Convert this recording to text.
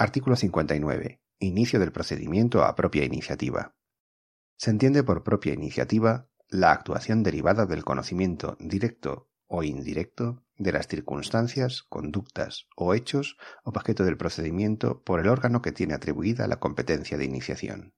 Artículo 59. Inicio del procedimiento a propia iniciativa. Se entiende por propia iniciativa la actuación derivada del conocimiento directo o indirecto de las circunstancias, conductas o hechos objeto del procedimiento por el órgano que tiene atribuida la competencia de iniciación.